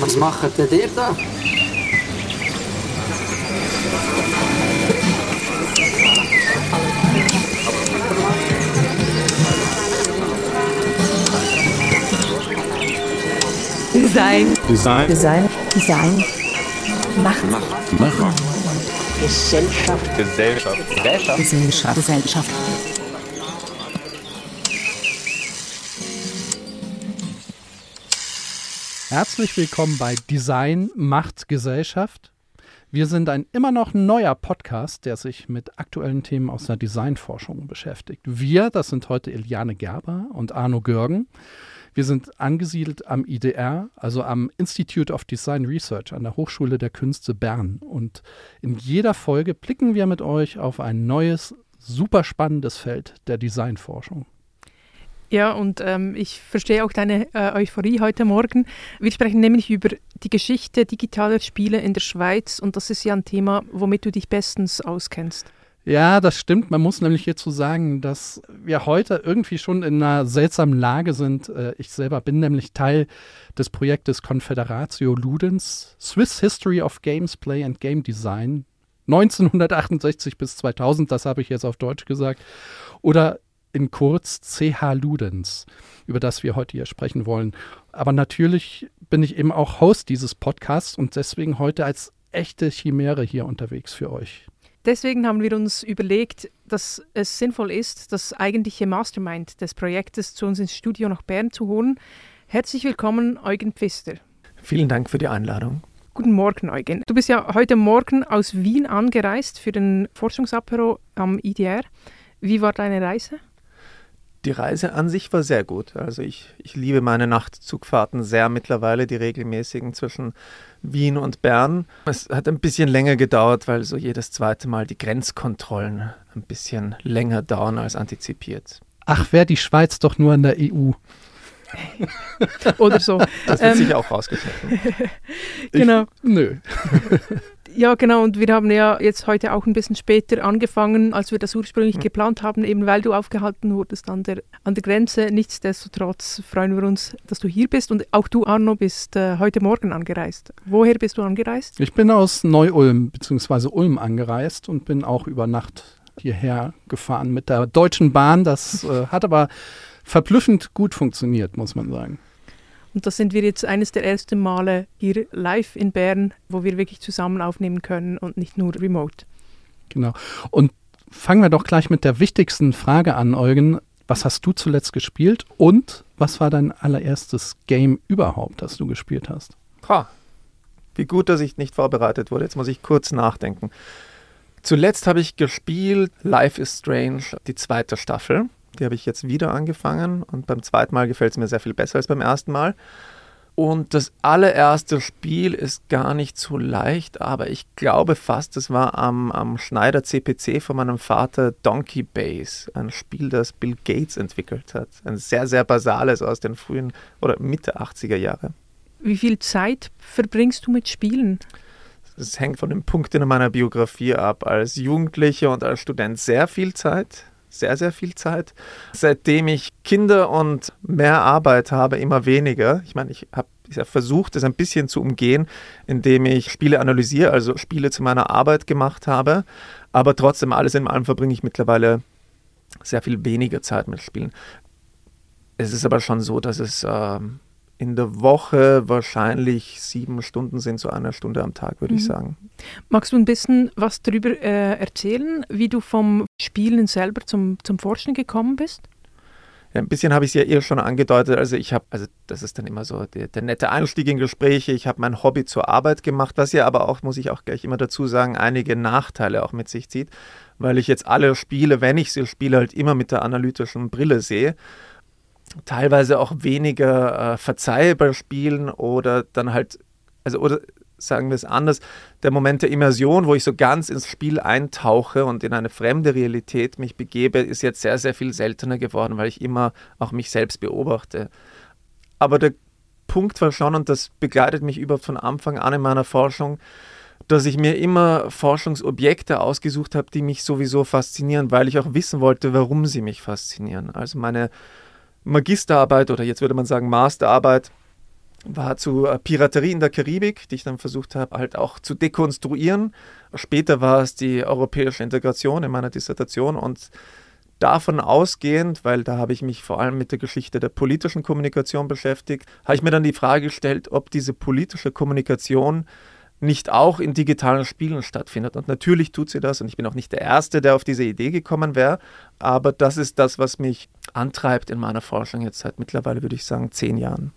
Was macht denn ihr da? Design. Design. Design. Design. Macht. Macher. Gesellschaft. Gesellschaft. Gesellschaft. Gesellschaft. Gesellschaft. Herzlich willkommen bei Design macht Gesellschaft. Wir sind ein immer noch neuer Podcast, der sich mit aktuellen Themen aus der Designforschung beschäftigt. Wir, das sind heute Eliane Gerber und Arno Görgen. Wir sind angesiedelt am IDR, also am Institute of Design Research an der Hochschule der Künste Bern. Und in jeder Folge blicken wir mit euch auf ein neues, super spannendes Feld der Designforschung. Ja, und ähm, ich verstehe auch deine äh, Euphorie heute Morgen. Wir sprechen nämlich über die Geschichte digitaler Spiele in der Schweiz und das ist ja ein Thema, womit du dich bestens auskennst. Ja, das stimmt. Man muss nämlich hierzu sagen, dass wir heute irgendwie schon in einer seltsamen Lage sind. Äh, Ich selber bin nämlich Teil des Projektes Confederatio Ludens, Swiss History of Games, Play and Game Design, 1968 bis 2000, das habe ich jetzt auf Deutsch gesagt, oder in kurz CH Ludens, über das wir heute hier sprechen wollen. Aber natürlich bin ich eben auch Host dieses Podcasts und deswegen heute als echte Chimäre hier unterwegs für euch. Deswegen haben wir uns überlegt, dass es sinnvoll ist, das eigentliche Mastermind des Projektes zu uns ins Studio nach Bern zu holen. Herzlich willkommen, Eugen Pfister. Vielen Dank für die Einladung. Guten Morgen, Eugen. Du bist ja heute Morgen aus Wien angereist für den Forschungsapero am IDR. Wie war deine Reise? Die Reise an sich war sehr gut. Also ich, ich liebe meine Nachtzugfahrten sehr mittlerweile, die regelmäßigen zwischen Wien und Bern. Es hat ein bisschen länger gedauert, weil so jedes zweite Mal die Grenzkontrollen ein bisschen länger dauern als antizipiert. Ach, wäre die Schweiz doch nur in der EU. Oder so. Das wird Ähm, sicher auch rausgeschnitten. genau. Nö. Ja, genau. Und wir haben ja jetzt heute auch ein bisschen später angefangen, als wir das ursprünglich geplant haben, eben weil du aufgehalten wurdest an der, an der Grenze. Nichtsdestotrotz freuen wir uns, dass du hier bist. Und auch du, Arno, bist äh, heute Morgen angereist. Woher bist du angereist? Ich bin aus Neu-Ulm bzw. Ulm angereist und bin auch über Nacht hierher gefahren mit der Deutschen Bahn. Das äh, hat aber verblüffend gut funktioniert, muss man sagen. Und das sind wir jetzt eines der ersten Male hier live in Bern, wo wir wirklich zusammen aufnehmen können und nicht nur remote. Genau. Und fangen wir doch gleich mit der wichtigsten Frage an, Eugen. Was hast du zuletzt gespielt und was war dein allererstes Game überhaupt, das du gespielt hast? Ha, wie gut, dass ich nicht vorbereitet wurde. Jetzt muss ich kurz nachdenken. Zuletzt habe ich gespielt Life is Strange, die zweite Staffel. Die habe ich jetzt wieder angefangen und beim zweiten Mal gefällt es mir sehr viel besser als beim ersten Mal. Und das allererste Spiel ist gar nicht so leicht, aber ich glaube fast, es war am, am Schneider CPC von meinem Vater Donkey Base, ein Spiel, das Bill Gates entwickelt hat. Ein sehr, sehr basales aus den frühen oder Mitte 80er Jahre. Wie viel Zeit verbringst du mit Spielen? Es hängt von den Punkten in meiner Biografie ab. Als Jugendlicher und als Student sehr viel Zeit, sehr, sehr viel Zeit. Seitdem ich Kinder und mehr Arbeit habe, immer weniger. Ich meine, ich habe ich versucht, das ein bisschen zu umgehen, indem ich Spiele analysiere, also Spiele zu meiner Arbeit gemacht habe. Aber trotzdem, alles in allem verbringe ich mittlerweile sehr viel weniger Zeit mit Spielen. Es ist aber schon so, dass es ähm, in der Woche wahrscheinlich sieben Stunden sind, so eine Stunde am Tag, würde ich Mhm. sagen. Magst du ein bisschen was darüber äh, erzählen, wie du vom Spielen selber zum, zum Forschen gekommen bist? Ja, ein bisschen habe ich es ja eher schon angedeutet. Also ich habe, also das ist dann immer so der, der nette Einstieg in Gespräche. Ich habe mein Hobby zur Arbeit gemacht, was ja aber auch, muss ich auch gleich immer dazu sagen, einige Nachteile auch mit sich zieht, weil ich jetzt alle Spiele, wenn ich sie spiele, halt immer mit der analytischen Brille sehe. Teilweise auch weniger äh, verzeihe bei Spielen oder dann halt, also oder sagen wir es anders, der Moment der Immersion, wo ich so ganz ins Spiel eintauche und in eine fremde Realität mich begebe, ist jetzt sehr, sehr viel seltener geworden, weil ich immer auch mich selbst beobachte. Aber der Punkt war schon, und das begleitet mich über von Anfang an in meiner Forschung, dass ich mir immer Forschungsobjekte ausgesucht habe, die mich sowieso faszinieren, weil ich auch wissen wollte, warum sie mich faszinieren. Also meine Magisterarbeit oder jetzt würde man sagen Masterarbeit war zu äh, Piraterie in der Karibik, die ich dann versucht habe, halt auch zu dekonstruieren. Später war es die europäische Integration in meiner Dissertation und davon ausgehend, weil da habe ich mich vor allem mit der Geschichte der politischen Kommunikation beschäftigt, habe ich mir dann die Frage gestellt, ob diese politische Kommunikation nicht auch in digitalen Spielen stattfindet. Und natürlich tut sie das und ich bin auch nicht der Erste, der auf diese Idee gekommen wäre, aber das ist das, was mich antreibt in meiner Forschung jetzt seit mittlerweile, würde ich sagen, zehn Jahren.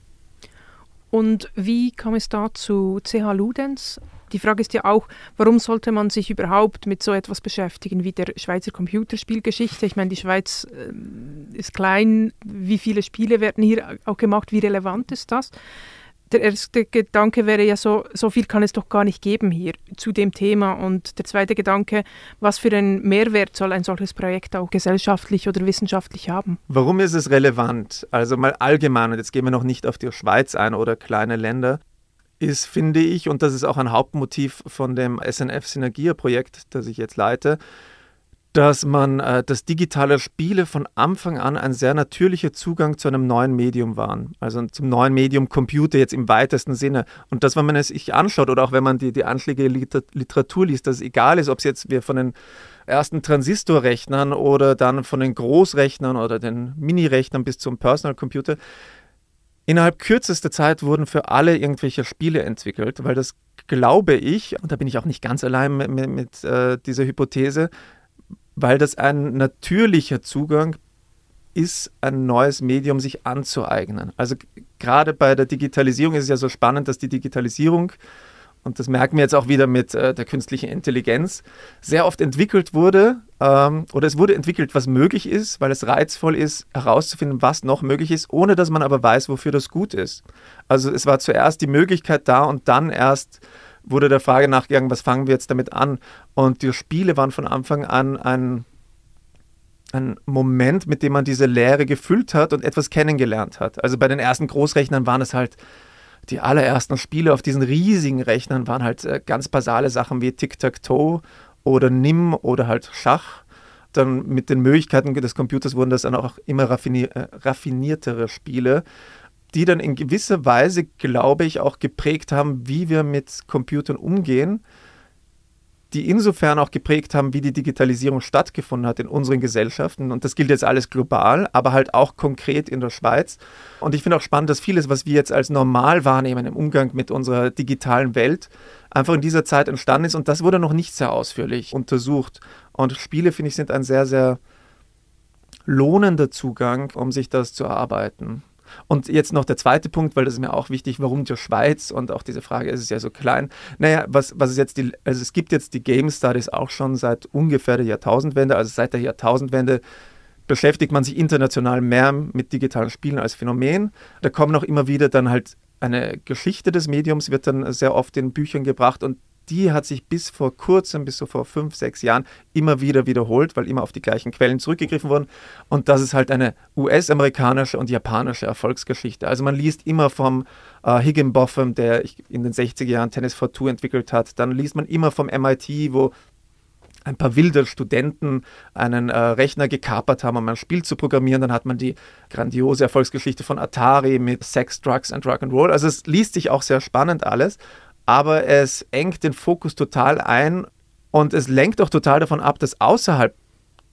Und wie kam es da zu CH Ludens? Die Frage ist ja auch, warum sollte man sich überhaupt mit so etwas beschäftigen wie der Schweizer Computerspielgeschichte? Ich meine, die Schweiz äh, ist klein, wie viele Spiele werden hier auch gemacht, wie relevant ist das? Der erste Gedanke wäre ja so, so viel kann es doch gar nicht geben hier zu dem Thema. Und der zweite Gedanke, was für einen Mehrwert soll ein solches Projekt auch gesellschaftlich oder wissenschaftlich haben? Warum ist es relevant? Also mal allgemein, und jetzt gehen wir noch nicht auf die Schweiz ein oder kleine Länder, ist, finde ich, und das ist auch ein Hauptmotiv von dem SNF Synergia-Projekt, das ich jetzt leite, dass man, äh, dass digitale Spiele von Anfang an ein sehr natürlicher Zugang zu einem neuen Medium waren. Also zum neuen Medium Computer jetzt im weitesten Sinne. Und dass, wenn man es sich anschaut oder auch wenn man die, die Anschläge Literatur liest, dass es egal ist, ob es jetzt wir von den ersten Transistorrechnern oder dann von den Großrechnern oder den Mini-Rechnern bis zum Personal Computer, Innerhalb kürzester Zeit wurden für alle irgendwelche Spiele entwickelt, weil das glaube ich, und da bin ich auch nicht ganz allein mit, mit, mit äh, dieser Hypothese, weil das ein natürlicher Zugang ist, ein neues Medium sich anzueignen. Also gerade bei der Digitalisierung ist es ja so spannend, dass die Digitalisierung, und das merken wir jetzt auch wieder mit äh, der künstlichen Intelligenz, sehr oft entwickelt wurde ähm, oder es wurde entwickelt, was möglich ist, weil es reizvoll ist, herauszufinden, was noch möglich ist, ohne dass man aber weiß, wofür das gut ist. Also es war zuerst die Möglichkeit da und dann erst wurde der Frage nachgegangen, was fangen wir jetzt damit an? Und die Spiele waren von Anfang an ein, ein Moment, mit dem man diese Lehre gefüllt hat und etwas kennengelernt hat. Also bei den ersten Großrechnern waren es halt die allerersten Spiele auf diesen riesigen Rechnern waren halt äh, ganz basale Sachen wie Tic-Tac-Toe oder Nim oder halt Schach. Dann mit den Möglichkeiten des Computers wurden das dann auch immer raffinier äh, raffiniertere Spiele die dann in gewisser Weise, glaube ich, auch geprägt haben, wie wir mit Computern umgehen, die insofern auch geprägt haben, wie die Digitalisierung stattgefunden hat in unseren Gesellschaften. Und das gilt jetzt alles global, aber halt auch konkret in der Schweiz. Und ich finde auch spannend, dass vieles, was wir jetzt als normal wahrnehmen im Umgang mit unserer digitalen Welt, einfach in dieser Zeit entstanden ist. Und das wurde noch nicht sehr ausführlich untersucht. Und Spiele, finde ich, sind ein sehr, sehr lohnender Zugang, um sich das zu erarbeiten. Und jetzt noch der zweite Punkt, weil das ist mir auch wichtig, warum die Schweiz und auch diese Frage, ist ja so klein. Naja, was, was ist jetzt die, also es gibt jetzt die Game Studies auch schon seit ungefähr der Jahrtausendwende, also seit der Jahrtausendwende beschäftigt man sich international mehr mit digitalen Spielen als Phänomen. Da kommen auch immer wieder dann halt eine Geschichte des Mediums, wird dann sehr oft in Büchern gebracht und die hat sich bis vor kurzem, bis so vor fünf, sechs Jahren immer wieder wiederholt, weil immer auf die gleichen Quellen zurückgegriffen wurden. Und das ist halt eine US-amerikanische und japanische Erfolgsgeschichte. Also man liest immer vom äh, Higginbotham, der in den 60er Jahren Tennis for Two entwickelt hat. Dann liest man immer vom MIT, wo ein paar wilde Studenten einen äh, Rechner gekapert haben, um ein Spiel zu programmieren. Dann hat man die grandiose Erfolgsgeschichte von Atari mit Sex, Drugs and Rock'n'Roll. Also es liest sich auch sehr spannend alles aber es engt den Fokus total ein und es lenkt auch total davon ab, dass außerhalb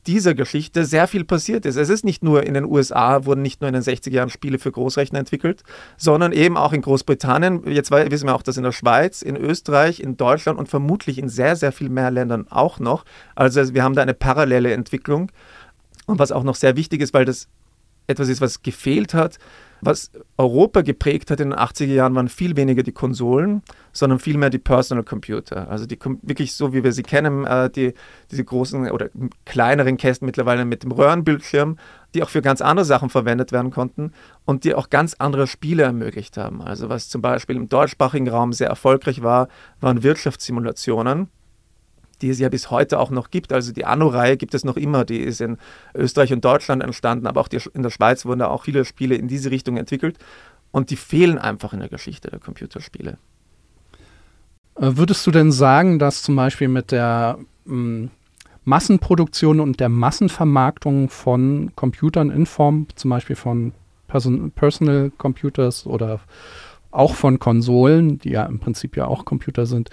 dieser Geschichte sehr viel passiert ist. Es ist nicht nur in den USA, wurden nicht nur in den 60er Jahren Spiele für Großrechner entwickelt, sondern eben auch in Großbritannien. Jetzt wissen wir auch, dass in der Schweiz, in Österreich, in Deutschland und vermutlich in sehr, sehr viel mehr Ländern auch noch. Also wir haben da eine parallele Entwicklung. Und was auch noch sehr wichtig ist, weil das etwas ist, was gefehlt hat, was Europa geprägt hat in den 80er Jahren, waren viel weniger die Konsolen, sondern vielmehr die Personal Computer. Also die wirklich so, wie wir sie kennen, äh, die, diese großen oder kleineren Kästen mittlerweile mit dem Röhrenbildschirm, die auch für ganz andere Sachen verwendet werden konnten und die auch ganz andere Spiele ermöglicht haben. Also was zum Beispiel im deutschsprachigen Raum sehr erfolgreich war, waren Wirtschaftssimulationen die es ja bis heute auch noch gibt. Also die Anno-Reihe gibt es noch immer, die ist in Österreich und Deutschland entstanden, aber auch die, in der Schweiz wurden da auch viele Spiele in diese Richtung entwickelt und die fehlen einfach in der Geschichte der Computerspiele. Äh, würdest du denn sagen, dass zum Beispiel mit der mm, Massenproduktion und der Massenvermarktung von Computern in Form zum Beispiel von Person Personal Computers oder auch von Konsolen, die ja im Prinzip ja auch Computer sind,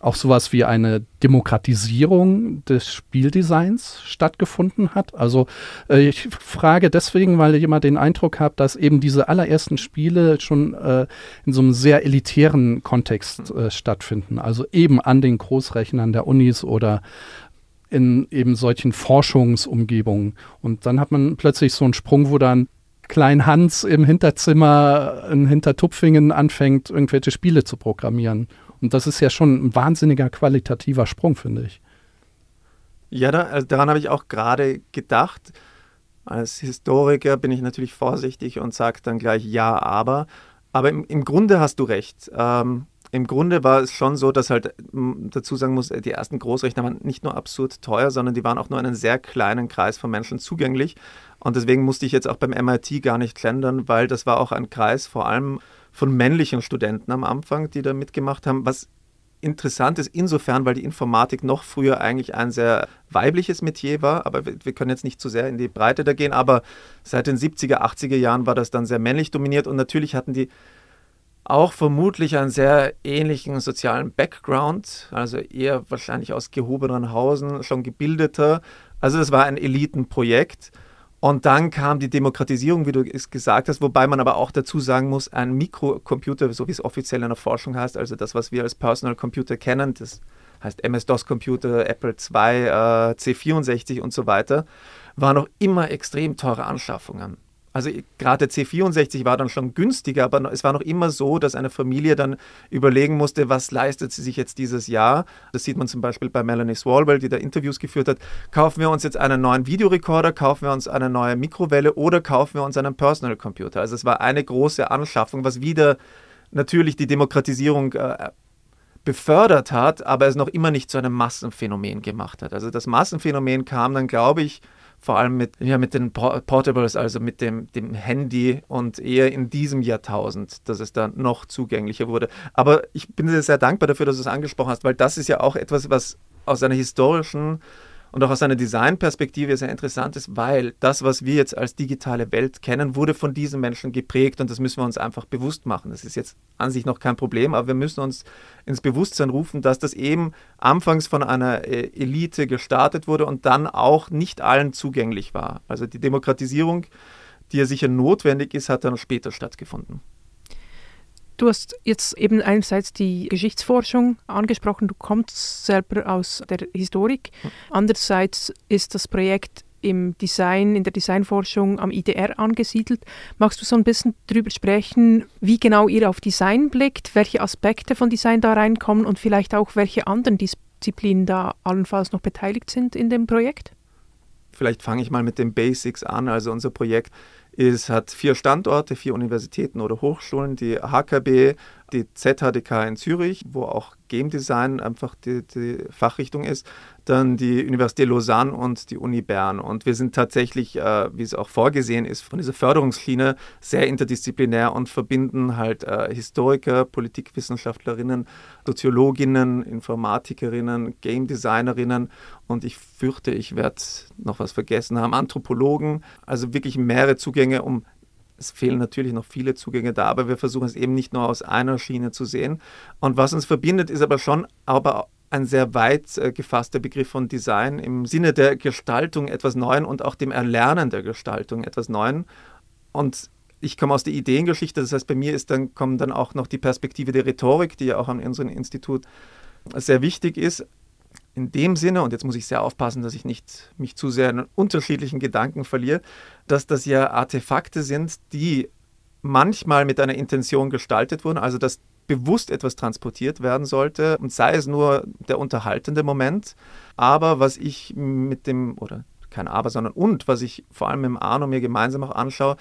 auch sowas wie eine Demokratisierung des Spieldesigns stattgefunden hat. Also äh, ich frage deswegen, weil ich immer den Eindruck habe, dass eben diese allerersten Spiele schon äh, in so einem sehr elitären Kontext äh, stattfinden. Also eben an den Großrechnern der Unis oder in eben solchen Forschungsumgebungen. Und dann hat man plötzlich so einen Sprung, wo dann Klein Hans im Hinterzimmer in Hintertupfingen anfängt, irgendwelche Spiele zu programmieren. Und das ist ja schon ein wahnsinniger qualitativer Sprung, finde ich. Ja, da, also daran habe ich auch gerade gedacht. Als Historiker bin ich natürlich vorsichtig und sage dann gleich ja, aber. Aber im, im Grunde hast du recht. Ähm, Im Grunde war es schon so, dass halt dazu sagen muss, die ersten Großrechner waren nicht nur absurd teuer, sondern die waren auch nur einen sehr kleinen Kreis von Menschen zugänglich. Und deswegen musste ich jetzt auch beim MIT gar nicht schlendern, weil das war auch ein Kreis vor allem von männlichen Studenten am Anfang, die da mitgemacht haben, was interessant ist insofern, weil die Informatik noch früher eigentlich ein sehr weibliches Metier war, aber wir, können jetzt nicht zu sehr in die Breite da gehen, aber seit den 70er, 80er Jahren war das dann sehr männlich dominiert und natürlich hatten die auch vermutlich einen sehr ähnlichen sozialen Background, also eher wahrscheinlich aus gehobeneren Hausen, schon gebildeter. Also das war ein Elitenprojekt. Und dann kam die Demokratisierung, wie du es gesagt hast, wobei man aber auch dazu sagen muss, ein Mikrocomputer, so wie es offiziell in der Forschung heißt, also das, was wir als Personal Computer kennen, das heißt MS-DOS-Computer, Apple II, äh, C64 und so weiter, waren noch immer extrem teure Anschaffungen. Also gerade der C64 war dann schon günstiger, aber es war noch immer so, dass eine Familie dann überlegen musste, was leistet sie sich jetzt dieses Jahr. Das sieht man zum Beispiel bei Melanie Swalwell, die da Interviews geführt hat. Kaufen wir uns jetzt einen neuen Videorekorder, kaufen wir uns eine neue Mikrowelle oder kaufen wir uns einen Personal Computer. Also es war eine große Anschaffung, was wieder natürlich die Demokratisierung äh, befördert hat, aber es noch immer nicht zu einem Massenphänomen gemacht hat. Also das Massenphänomen kam dann, glaube ich, vor allem mit, ja, mit den Portables, also mit dem, dem Handy und eher in diesem Jahrtausend, dass es dann noch zugänglicher wurde. Aber ich bin dir sehr dankbar dafür, dass du es angesprochen hast, weil das ist ja auch etwas, was aus einer historischen und auch aus einer Designperspektive sehr interessant ist, weil das, was wir jetzt als digitale Welt kennen, wurde von diesen Menschen geprägt und das müssen wir uns einfach bewusst machen. Das ist jetzt an sich noch kein Problem, aber wir müssen uns ins Bewusstsein rufen, dass das eben anfangs von einer äh, Elite gestartet wurde und dann auch nicht allen zugänglich war. Also die Demokratisierung, die ja sicher notwendig ist, hat dann später stattgefunden. Du hast jetzt eben einerseits die Geschichtsforschung angesprochen, du kommst selber aus der Historik. Andererseits ist das Projekt im Design, in der Designforschung am IDR angesiedelt. Magst du so ein bisschen darüber sprechen, wie genau ihr auf Design blickt, welche Aspekte von Design da reinkommen und vielleicht auch welche anderen Disziplinen da allenfalls noch beteiligt sind in dem Projekt? Vielleicht fange ich mal mit den Basics an. Also unser Projekt es hat vier Standorte, vier Universitäten oder Hochschulen, die HKB, die ZHDK in Zürich, wo auch Game Design einfach die, die, Fachrichtung ist, dann die Universität Lausanne und die Uni Bern. Und wir sind tatsächlich, äh, wie es auch vorgesehen ist, von dieser Förderungsschiene sehr interdisziplinär und verbinden halt äh, Historiker, Politikwissenschaftlerinnen, Soziologinnen, Informatikerinnen, Game Designerinnen und ich fürchte, ich werde noch was vergessen haben, Anthropologen, also wirklich mehrere Zugänge, um es fehlen natürlich noch viele Zugänge da, aber wir versuchen es eben nicht nur aus einer Schiene zu sehen. Und was uns verbindet, ist aber schon aber ein sehr weit äh, gefasster Begriff von Design im Sinne der Gestaltung etwas Neuen und auch dem Erlernen der Gestaltung etwas Neuen. Und ich komme aus der Ideengeschichte, das heißt, bei mir ist dann, kommt dann auch noch die Perspektive der Rhetorik, die ja auch an unserem Institut sehr wichtig ist in dem Sinne, und jetzt muss ich sehr aufpassen, dass ich nicht mich zu sehr in unterschiedlichen Gedanken verliere, dass das ja Artefakte sind, die manchmal mit einer Intention gestaltet wurden, also dass bewusst etwas transportiert werden sollte und sei es nur der unterhaltende Moment. Aber was ich mit dem, oder kein Aber, sondern und, was ich vor allem mit Arno mir gemeinsam auch anschaue,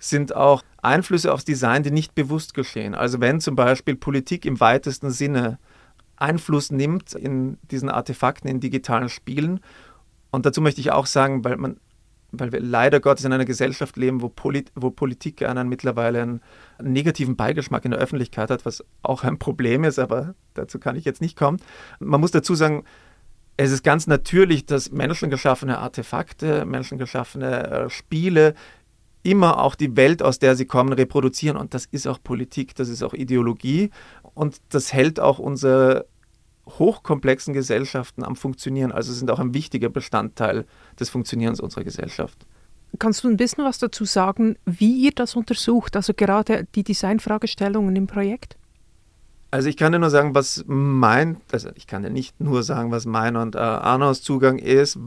sind auch Einflüsse aufs Design, die nicht bewusst geschehen. Also wenn zum Beispiel Politik im weitesten Sinne Einfluss nimmt in diesen Artefakten, in digitalen Spielen. Und dazu möchte ich auch sagen, weil man weil wir leider Gottes in einer Gesellschaft leben, wo, Polit wo Politik einen mittlerweile einen negativen Beigeschmack in der Öffentlichkeit hat, was auch ein Problem ist, aber dazu kann ich jetzt nicht kommen. Man muss dazu sagen, es ist ganz natürlich, dass menschengeschaffene Artefakte, menschengeschaffene äh, Spiele immer auch die Welt, aus der sie kommen, reproduzieren. Und das ist auch Politik, das ist auch Ideologie. Und das hält auch unsere hochkomplexen Gesellschaften am Funktionieren. Also sind auch ein wichtiger Bestandteil des Funktionierens unserer Gesellschaft. Kannst du ein bisschen was dazu sagen, wie ihr das untersucht, also gerade die Designfragestellungen im Projekt? Also ich kann dir nur sagen, was mein, also ich kann dir nicht nur sagen, was mein und äh, Arnos Zugang ist.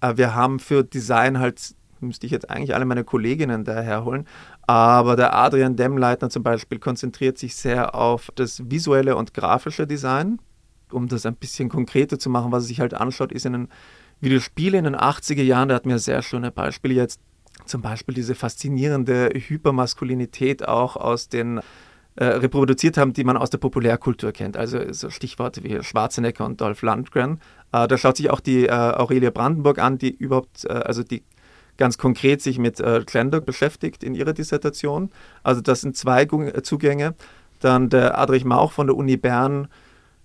Äh, wir haben für Design halt, müsste ich jetzt eigentlich alle meine Kolleginnen daherholen, aber der Adrian Demmleitner zum Beispiel konzentriert sich sehr auf das visuelle und grafische Design. Um das ein bisschen konkreter zu machen, was er sich halt anschaut, ist in den Videospielen in den 80er Jahren, der hat mir sehr schöne Beispiele jetzt, zum Beispiel diese faszinierende Hypermaskulinität auch aus den äh, reproduziert haben, die man aus der Populärkultur kennt. Also so Stichworte wie Schwarzenegger und Dolph Lundgren. Äh, da schaut sich auch die äh, Aurelia Brandenburg an, die überhaupt, äh, also die ganz konkret sich mit äh, Gender beschäftigt in ihrer Dissertation. Also das sind zwei Zugänge. Dann der Adrich Mauch von der Uni Bern,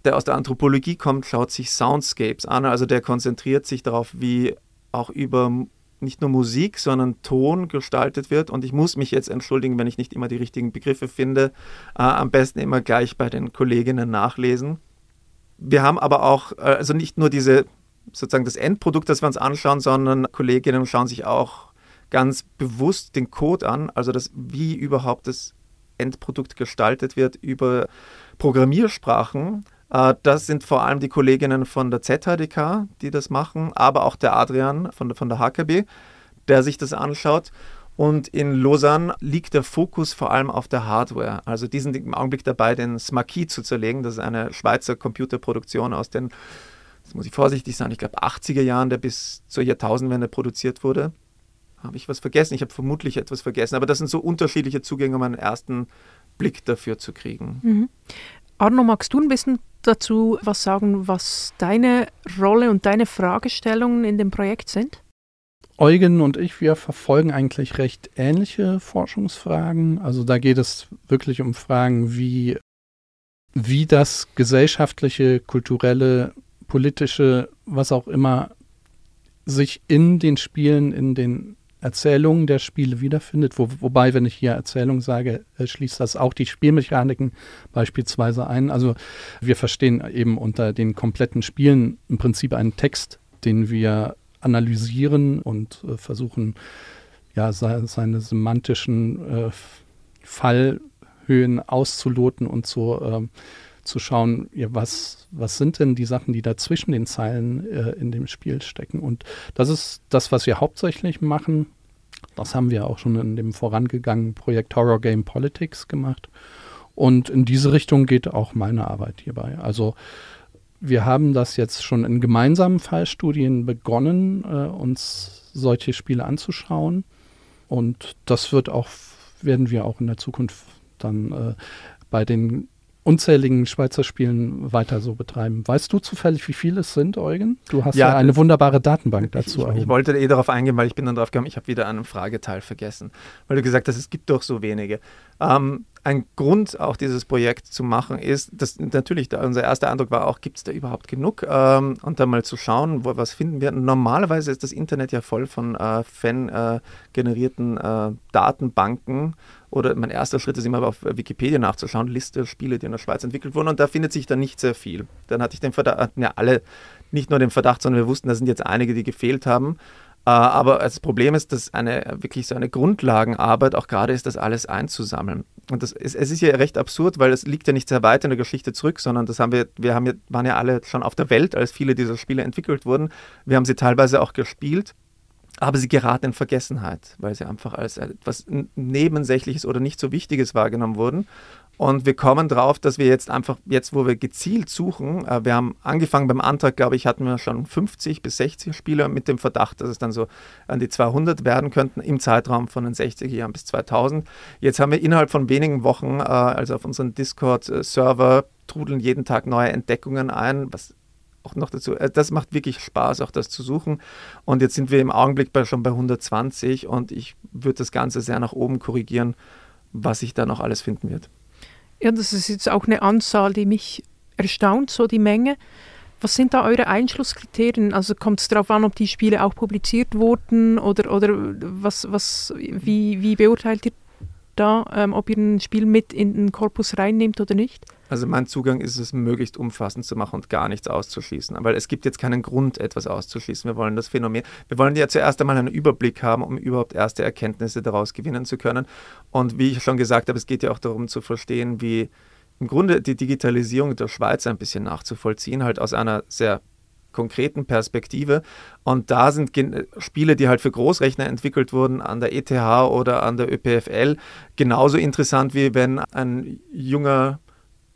der aus der Anthropologie kommt, schaut sich Soundscapes an. Also der konzentriert sich darauf, wie auch über nicht nur Musik, sondern Ton gestaltet wird. Und ich muss mich jetzt entschuldigen, wenn ich nicht immer die richtigen Begriffe finde. Äh, am besten immer gleich bei den Kolleginnen nachlesen. Wir haben aber auch, äh, also nicht nur diese, sozusagen das Endprodukt, das wir uns anschauen, sondern Kolleginnen schauen sich auch ganz bewusst den Code an, also das, wie überhaupt das Endprodukt gestaltet wird über Programmiersprachen. Äh, das sind vor allem die Kolleginnen von der ZHDK, die das machen, aber auch der Adrian von der, von der HKB, der sich das anschaut. Und in Lausanne liegt der Fokus vor allem auf der Hardware. Also die sind im Augenblick dabei, den Smaki zu zerlegen. Das ist eine Schweizer Computerproduktion aus den, das muss ich vorsichtig sein, ich glaube 80er Jahren, der bis zur Jahrtausendwende produziert wurde. Habe ich was vergessen? Ich habe vermutlich etwas vergessen. Aber das sind so unterschiedliche Zugänge, um einen ersten Blick dafür zu kriegen. Mhm. Arno, magst du ein bisschen dazu was sagen, was deine Rolle und deine Fragestellungen in dem Projekt sind? Eugen und ich, wir verfolgen eigentlich recht ähnliche Forschungsfragen. Also da geht es wirklich um Fragen wie, wie das gesellschaftliche, kulturelle, politische, was auch immer, sich in den Spielen, in den Erzählungen der Spiele wiederfindet. Wo, wobei, wenn ich hier Erzählung sage, äh, schließt das auch die Spielmechaniken beispielsweise ein. Also wir verstehen eben unter den kompletten Spielen im Prinzip einen Text, den wir analysieren und äh, versuchen, ja, seine semantischen äh, Fallhöhen auszuloten und so ähm, zu schauen, ja, was, was sind denn die Sachen, die da zwischen den Zeilen äh, in dem Spiel stecken. Und das ist das, was wir hauptsächlich machen. Das haben wir auch schon in dem vorangegangenen Projekt Horror Game Politics gemacht. Und in diese Richtung geht auch meine Arbeit hierbei. Also wir haben das jetzt schon in gemeinsamen Fallstudien begonnen, äh, uns solche Spiele anzuschauen. Und das wird auch, werden wir auch in der Zukunft dann äh, bei den unzähligen Schweizer Spielen weiter so betreiben. Weißt du zufällig, wie viele es sind, Eugen? Du hast ja, ja eine wunderbare Datenbank dazu. Ich, ich, wollte eh darauf eingehen, weil ich bin dann drauf gekommen, ich habe wieder einen Frageteil vergessen, weil du gesagt hast, es gibt doch so wenige. Ähm, ein Grund, auch dieses Projekt zu machen, ist, dass natürlich da, unser erster Eindruck war auch, gibt es da überhaupt genug? Ähm, und dann mal zu schauen, wo, was finden wir. Normalerweise ist das Internet ja voll von äh, fan-generierten äh, Datenbanken oder mein erster Schritt ist immer auf Wikipedia nachzuschauen, Liste Spiele, die in der Schweiz entwickelt wurden und da findet sich dann nicht sehr viel. Dann hatte ich den Verdacht, hatten ja alle nicht nur den Verdacht, sondern wir wussten, da sind jetzt einige, die gefehlt haben. Äh, aber das Problem ist, dass eine wirklich so eine Grundlagenarbeit auch gerade ist, das alles einzusammeln. Und das ist, es ist ja recht absurd, weil es liegt ja nicht sehr weit in der Geschichte zurück, sondern das haben wir, wir haben ja, waren ja alle schon auf der Welt, als viele dieser Spiele entwickelt wurden. Wir haben sie teilweise auch gespielt aber sie geraten in Vergessenheit, weil sie einfach als etwas Nebensächliches oder nicht so Wichtiges wahrgenommen wurden. Und wir kommen drauf, dass wir jetzt einfach, jetzt wo wir gezielt suchen, äh, wir haben angefangen beim Antrag, glaube ich, hatten wir schon 50 bis 60 Spieler mit dem Verdacht, dass es dann so an die 200 werden könnten im Zeitraum von den 60er Jahren bis 2000. Jetzt haben wir innerhalb von wenigen Wochen, äh, also auf unseren Discord-Server, trudeln jeden Tag neue Entdeckungen ein, was auch noch dazu. Äh, das macht wirklich Spaß, auch das zu suchen. Und jetzt sind wir im Augenblick bei, schon bei 120 und ich würde das Ganze sehr nach oben korrigieren, was sich da noch alles finden wird. Ja, das ist jetzt auch eine Anzahl, die mich erstaunt, so die Menge. Was sind da eure Einschlusskriterien? Also kommt es darauf an, ob die Spiele auch publiziert wurden oder, oder was, was, wie, wie beurteilt ihr da, ähm, ob ihr ein Spiel mit in den Korpus reinnehmt oder nicht? Also mein Zugang ist es, möglichst umfassend zu machen und gar nichts auszuschließen. Weil es gibt jetzt keinen Grund, etwas auszuschließen. Wir wollen das Phänomen, wir wollen ja zuerst einmal einen Überblick haben, um überhaupt erste Erkenntnisse daraus gewinnen zu können. Und wie ich schon gesagt habe, es geht ja auch darum zu verstehen, wie im Grunde die Digitalisierung der Schweiz ein bisschen nachzuvollziehen, halt aus einer sehr konkreten Perspektive. Und da sind Spiele, die halt für Großrechner entwickelt wurden, an der ETH oder an der ÖPFL, genauso interessant wie wenn ein junger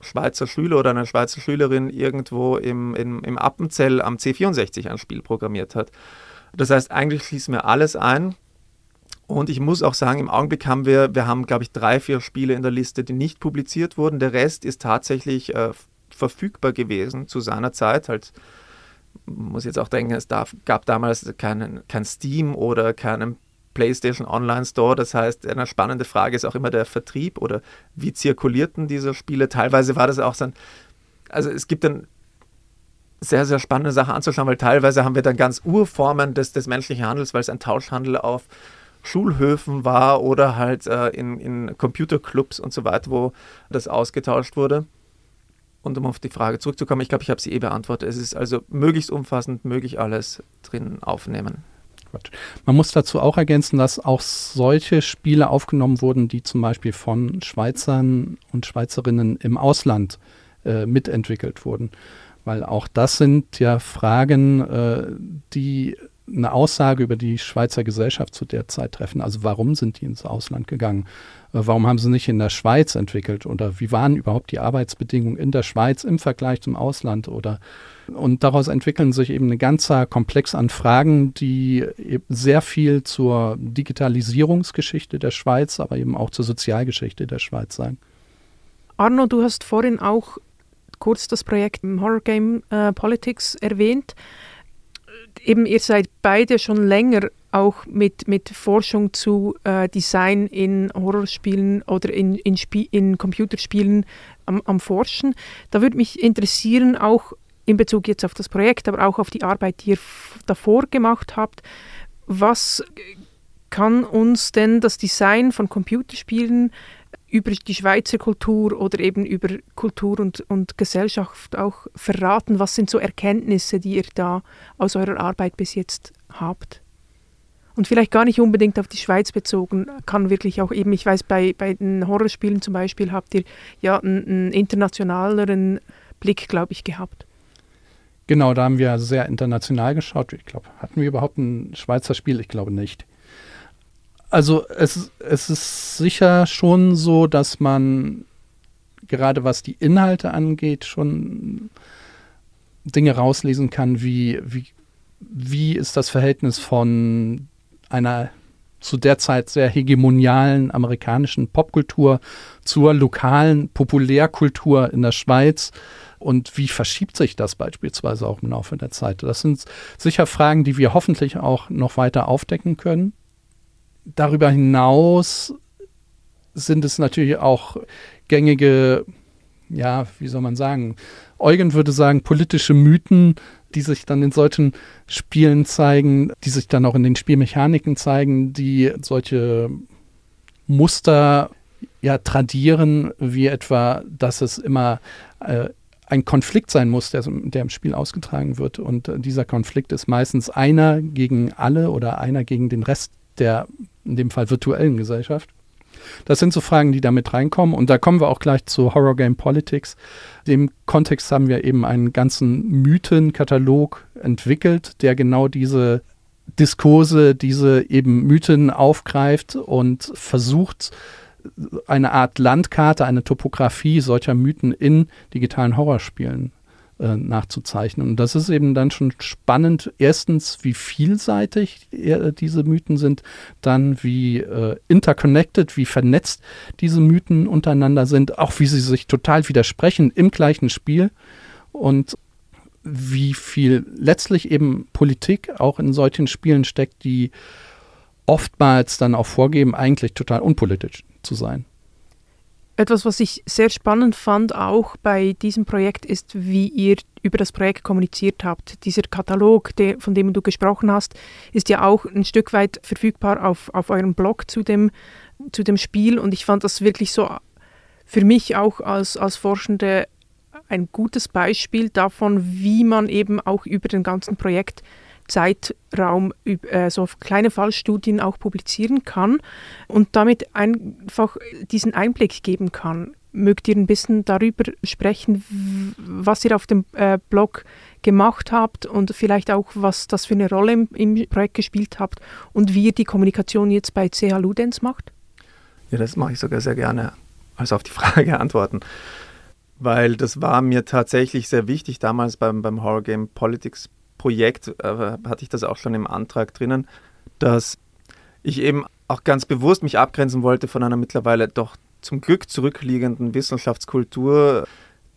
Schweizer Schüler oder eine Schweizer Schülerin irgendwo im, im, im Appenzell am C64 ein Spiel programmiert hat. Das heißt, eigentlich schließen wir alles ein. Und ich muss auch sagen, im Augenblick haben wir, wir haben, glaube ich, drei, vier Spiele in der Liste, die nicht publiziert wurden. Der Rest ist tatsächlich äh, verfügbar gewesen zu seiner Zeit. Halt, muss jetzt auch denken, es darf, gab damals keinen, kein Steam oder keinen PlayStation Online Store. Das heißt, eine spannende Frage ist auch immer der Vertrieb oder wie zirkulierten diese Spiele. Teilweise war das auch so ein, also es gibt dann sehr, sehr spannende Sachen anzuschauen, weil teilweise haben wir dann ganz Urformen des, des menschlichen Handels, weil es ein Tauschhandel auf Schulhöfen war oder halt äh, in, in Computerclubs und so weiter, wo das ausgetauscht wurde. Und um auf die Frage zurückzukommen, ich glaube, ich habe sie eh beantwortet. Es ist also möglichst umfassend, möglich alles drin aufnehmen. Man muss dazu auch ergänzen, dass auch solche Spiele aufgenommen wurden, die zum Beispiel von Schweizern und Schweizerinnen im Ausland äh, mitentwickelt wurden. Weil auch das sind ja Fragen, äh, die eine Aussage über die Schweizer Gesellschaft zu der Zeit treffen. Also warum sind die ins Ausland gegangen? Äh, warum haben sie nicht in der Schweiz entwickelt? Oder wie waren überhaupt die Arbeitsbedingungen in der Schweiz im Vergleich zum Ausland? Oder und daraus entwickeln sich eben ein ganzer Komplex an Fragen, die sehr viel zur Digitalisierungsgeschichte der Schweiz, aber eben auch zur Sozialgeschichte der Schweiz sagen. Arno, du hast vorhin auch kurz das Projekt Horror Game äh, Politics erwähnt eben ihr seid beide schon länger auch mit, mit Forschung zu äh, Design in Horrorspielen oder in, in, in Computerspielen am, am, Forschen. Da würde mich interessieren, auch in Bezug jetzt auf das Projekt, aber auch auf die Arbeit, die ihr davor gemacht habt, was kann uns denn das Design von Computerspielen über die Schweizer Kultur oder eben über Kultur und, und Gesellschaft auch verraten? Was sind so Erkenntnisse, die ihr da aus eurer Arbeit bis jetzt habt? Und vielleicht gar nicht unbedingt auf die Schweiz bezogen, kann wirklich auch eben, ich weiß, bei, bei den Horrorspielen zum Beispiel habt ihr ja einen, einen internationaleren Blick, glaube ich, gehabt. Genau, da haben wir sehr international geschaut. Ich glaube, hatten wir überhaupt ein Schweizer Spiel? Ich glaube nicht. Also es, es ist sicher schon so, dass man gerade was die Inhalte angeht, schon Dinge rauslesen kann, wie, wie, wie ist das Verhältnis von einer zu der Zeit sehr hegemonialen amerikanischen Popkultur zur lokalen Populärkultur in der Schweiz und wie verschiebt sich das beispielsweise auch im Laufe der Zeit? Das sind sicher Fragen, die wir hoffentlich auch noch weiter aufdecken können darüber hinaus sind es natürlich auch gängige, ja, wie soll man sagen, Eugen würde sagen, politische Mythen, die sich dann in solchen Spielen zeigen, die sich dann auch in den Spielmechaniken zeigen, die solche Muster ja tradieren, wie etwa, dass es immer äh, ein Konflikt sein muss, der, der, im Spiel ausgetragen wird. Und äh, dieser Konflikt ist meistens einer gegen alle oder einer gegen den Rest der in dem Fall virtuellen Gesellschaft. Das sind so Fragen, die da mit reinkommen. Und da kommen wir auch gleich zu Horror Game Politics. In dem Kontext haben wir eben einen ganzen Mythenkatalog entwickelt, der genau diese Diskurse, diese eben Mythen aufgreift und versucht, eine Art Landkarte, eine Topografie solcher Mythen in digitalen Horrorspielen äh, nachzuzeichnen. Und das ist eben dann schon spannend. Erstens, wie vielseitig äh, diese Mythen sind, dann wie äh, interconnected, wie vernetzt diese Mythen untereinander sind, auch wie sie sich total widersprechen im gleichen Spiel und wie viel letztlich eben Politik auch in solchen Spielen steckt, die oftmals dann auch vorgeben, eigentlich total unpolitisch zu sein. Etwas, was ich sehr spannend fand, auch bei diesem Projekt, ist, wie ihr über das Projekt kommuniziert habt. Dieser Katalog, der, von dem du gesprochen hast, ist ja auch ein Stück weit verfügbar auf, auf eurem Blog zu dem, zu dem Spiel. Und ich fand das wirklich so für mich auch als, als Forschende ein gutes Beispiel davon, wie man eben auch über den ganzen Projekt Zeitraum äh, so kleine Fallstudien auch publizieren kann und damit einfach diesen Einblick geben kann. Mögt ihr ein bisschen darüber sprechen, was ihr auf dem äh, Blog gemacht habt und vielleicht auch, was das für eine Rolle im, im Projekt gespielt habt und wie ihr die Kommunikation jetzt bei CH Ludens macht? Ja, das mache ich sogar sehr gerne. Also auf die Frage antworten. Weil das war mir tatsächlich sehr wichtig damals beim, beim Horror Game Politics Projekt äh, hatte ich das auch schon im Antrag drinnen, dass ich eben auch ganz bewusst mich abgrenzen wollte von einer mittlerweile doch zum Glück zurückliegenden Wissenschaftskultur,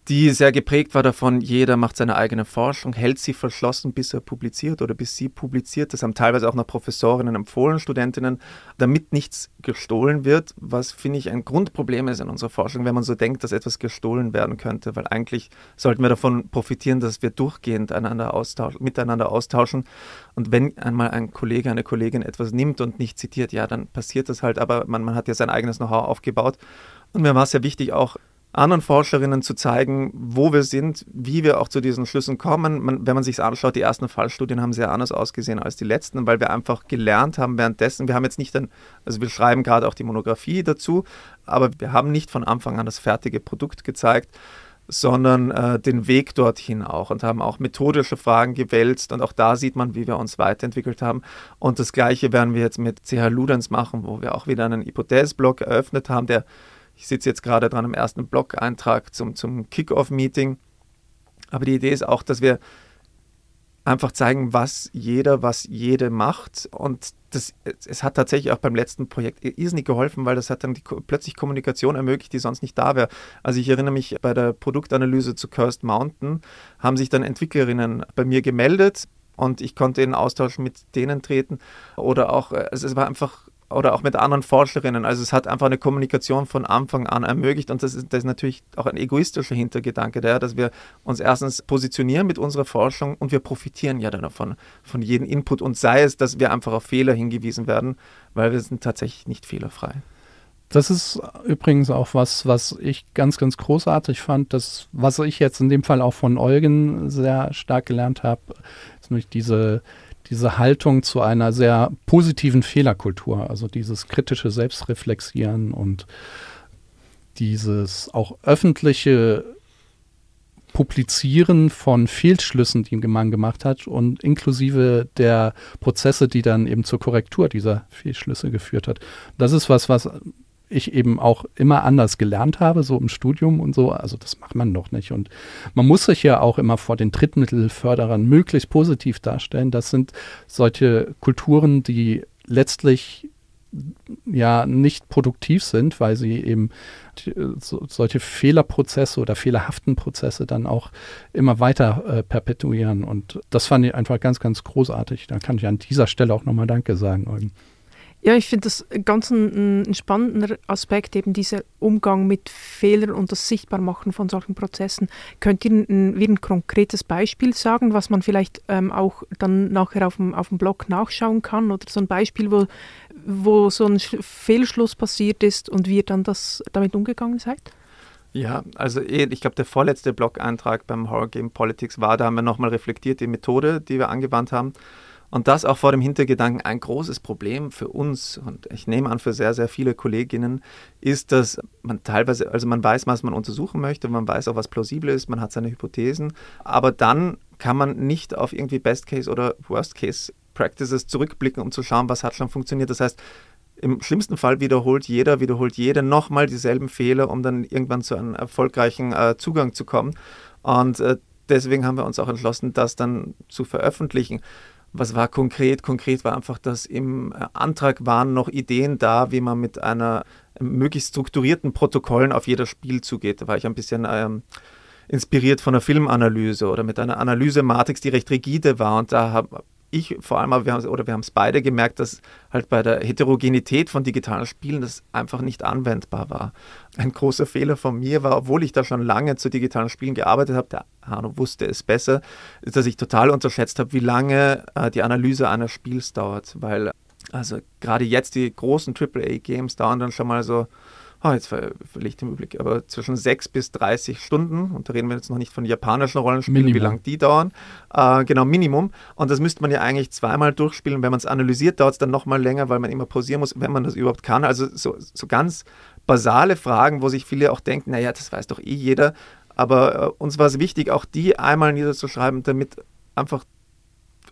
die sehr geprägt war davon, jeder macht seine eigene Forschung, hält sie verschlossen, bis er publiziert oder bis sie publiziert. Das haben teilweise auch noch Professorinnen empfohlen, Studentinnen, damit nichts gestohlen wird, was, finde ich, ein Grundproblem ist in unserer Forschung, wenn man so denkt, dass etwas gestohlen werden könnte, weil eigentlich sollten wir davon profitieren, dass wir durchgehend einander austauschen, miteinander austauschen. Und wenn einmal ein Kollege, eine Kollegin etwas nimmt und nicht zitiert, ja, dann passiert das halt, aber man, man hat ja sein eigenes Know-how aufgebaut. Und mir war es sehr wichtig, auch anderen Forscherinnen zu zeigen, wo wir sind, wie wir auch zu diesen Schlüssen kommen. Man, wenn man sich anschaut, die ersten Fallstudien haben sehr anders ausgesehen als die letzten, weil wir einfach gelernt haben währenddessen. Wir haben jetzt nicht ein, also wir schreiben gerade auch die Monographie dazu, aber wir haben nicht von Anfang an das fertige Produkt gezeigt, sondern äh, den Weg dorthin auch und haben auch methodische Fragen gewälzt und auch da sieht man, wie wir uns weiterentwickelt haben. Und das Gleiche werden wir jetzt mit CH Ludens machen, wo wir auch wieder einen Hypothesblog eröffnet haben, der ich sitze jetzt gerade dran am ersten Blog-Eintrag zum, zum Kick-Off-Meeting. Aber die Idee ist auch, dass wir einfach zeigen, was jeder, was jede macht. Und das, es hat tatsächlich auch beim letzten Projekt irrsinnig geholfen, weil das hat dann die, plötzlich Kommunikation ermöglicht, die sonst nicht da wäre. Also ich erinnere mich, bei der Produktanalyse zu Cursed Mountain haben sich dann Entwicklerinnen bei mir gemeldet und ich konnte in Austausch mit denen treten. Oder auch, also es war einfach oder auch mit anderen Forscherinnen. Also es hat einfach eine Kommunikation von Anfang an ermöglicht und das ist, das ist natürlich auch ein egoistischer Hintergedanke, der, dass wir uns erstens positionieren mit unserer Forschung und wir profitieren ja dann davon, von jedem Input und sei es, dass wir einfach auf Fehler hingewiesen werden, weil wir sind tatsächlich nicht fehlerfrei. Das ist übrigens auch was, was ich ganz, ganz großartig fand. Das, was ich jetzt in dem Fall auch von Eugen sehr stark gelernt habe, ist nämlich diese, diese Haltung zu einer sehr positiven Fehlerkultur, also dieses kritische Selbstreflexieren und dieses auch öffentliche Publizieren von Fehlschlüssen, die man gemacht hat und inklusive der Prozesse, die dann eben zur Korrektur dieser Fehlschlüsse geführt hat. Das ist was, was ich eben auch immer anders gelernt habe, so im Studium und so. Also das macht man doch nicht. Und man muss sich ja auch immer vor den Drittmittelförderern möglichst positiv darstellen. Das sind solche Kulturen, die letztlich ja nicht produktiv sind, weil sie eben so, solche Fehlerprozesse oder fehlerhaften Prozesse dann auch immer weiter äh, perpetuieren. Und das fand ich einfach ganz, ganz großartig. Da kann ich an dieser Stelle auch nochmal Danke sagen. Ja, ich finde das ganz ein, ein, spannender Aspekt, eben dieser Umgang mit Fehlern und das Sichtbarmachen von solchen Prozessen. Könnt ihr ein, ein konkretes Beispiel sagen, was man vielleicht ähm, auch dann nachher auf dem, auf dem Blog nachschauen kann oder so ein Beispiel, wo, wo so ein Fehlschluss passiert ist und wie ihr dann das damit umgegangen seid? Ja, also eh, ich glaube, der vorletzte Blog-Eintrag beim Horror Game Politics war, da haben wir nochmal reflektiert die Methode, die wir angewandt haben. Und das auch vor dem Hintergedanken, ein großes Problem für uns und ich nehme an für sehr, sehr viele Kolleginnen, ist, dass man teilweise, also man weiß, was man untersuchen möchte, man weiß auch, was plausibel ist, man hat seine Hypothesen, aber dann kann man nicht auf irgendwie Best Case oder Worst Case Practices zurückblicken, um zu schauen, was hat schon funktioniert. Das heißt, im schlimmsten Fall wiederholt jeder, wiederholt jeder nochmal dieselben Fehler, um dann irgendwann zu einem erfolgreichen äh, Zugang zu kommen. Und äh, deswegen haben wir uns auch entschlossen, das dann zu veröffentlichen. Was war konkret? Konkret war einfach, dass im äh, Antrag waren noch Ideen da, wie man mit einer möglichst strukturierten Protokollen auf jedes Spiel zugeht. Da war ich ein bisschen ähm, inspiriert von einer Filmanalyse oder mit einer Analyse-Matrix, die recht rigide war. Und da habe ich vor allem, wir oder wir haben es beide gemerkt, dass halt bei der Heterogenität von digitalen Spielen das einfach nicht anwendbar war. Ein großer Fehler von mir war, obwohl ich da schon lange zu digitalen Spielen gearbeitet habe, der Hanno wusste es besser, dass ich total unterschätzt habe, wie lange äh, die Analyse eines Spiels dauert, weil also gerade jetzt die großen AAA-Games dauern dann schon mal so oh, jetzt verliere ich den Überblick, aber zwischen 6 bis 30 Stunden, und da reden wir jetzt noch nicht von japanischen Rollenspielen, Minimum. wie lange die dauern, äh, genau, Minimum. Und das müsste man ja eigentlich zweimal durchspielen. Wenn man es analysiert, dauert es dann nochmal länger, weil man immer pausieren muss, wenn man das überhaupt kann. Also so, so ganz basale Fragen, wo sich viele auch denken, naja, das weiß doch eh jeder. Aber äh, uns war es wichtig, auch die einmal niederzuschreiben, damit einfach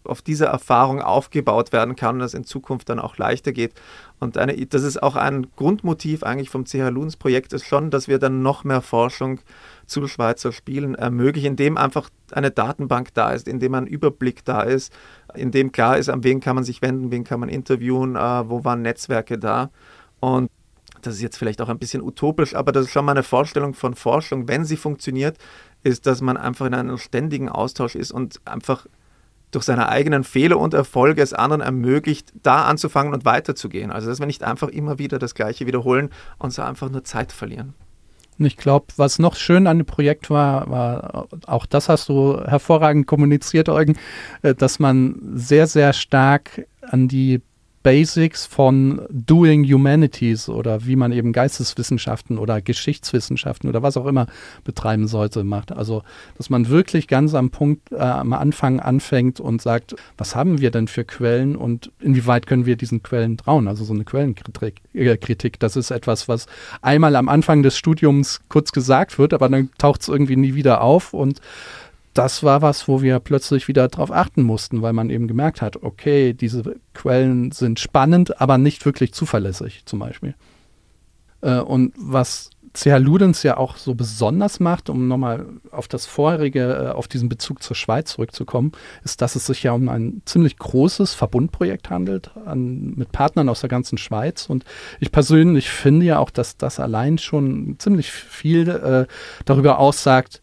auf dieser Erfahrung aufgebaut werden kann und das in Zukunft dann auch leichter geht. Und eine, das ist auch ein Grundmotiv eigentlich vom CH Luns Projekt, ist schon, dass wir dann noch mehr Forschung zu Schweizer Spielen ermöglichen, indem einfach eine Datenbank da ist, indem ein Überblick da ist, indem klar ist, an wen kann man sich wenden, wen kann man interviewen, äh, wo waren Netzwerke da. Und das ist jetzt vielleicht auch ein bisschen utopisch, aber das ist schon mal eine Vorstellung von Forschung, wenn sie funktioniert, ist, dass man einfach in einem ständigen Austausch ist und einfach durch seine eigenen Fehler und Erfolge es anderen ermöglicht, da anzufangen und weiterzugehen. Also dass wir nicht einfach immer wieder das Gleiche wiederholen und so einfach nur Zeit verlieren. Und ich glaube, was noch schön an dem Projekt war, war, auch das hast du hervorragend kommuniziert, Eugen, äh, dass man sehr, sehr stark an die Basics von Doing Humanities oder wie man eben Geisteswissenschaften oder Geschichtswissenschaften oder was auch immer betreiben sollte, macht. Also, dass man wirklich ganz am Punkt, äh, am Anfang anfängt und sagt, was haben wir denn für Quellen und inwieweit können wir diesen Quellen trauen? Also so eine Quellenkritik, äh, Kritik, das ist etwas, was einmal am Anfang des Studiums kurz gesagt wird, aber dann taucht es irgendwie nie wieder auf und das war was, wo wir plötzlich wieder darauf achten mussten, weil man eben gemerkt hat, okay, diese Quellen sind spannend, aber nicht wirklich zuverlässig zum Beispiel. Äh, und was CH Ludens ja auch so besonders macht, um nochmal auf das vorherige, äh, auf diesen Bezug zur Schweiz zurückzukommen, ist, dass es sich ja um ein ziemlich großes Verbundprojekt handelt an, mit Partnern aus der ganzen Schweiz. Und ich persönlich finde ja auch, dass das allein schon ziemlich viel äh, darüber aussagt,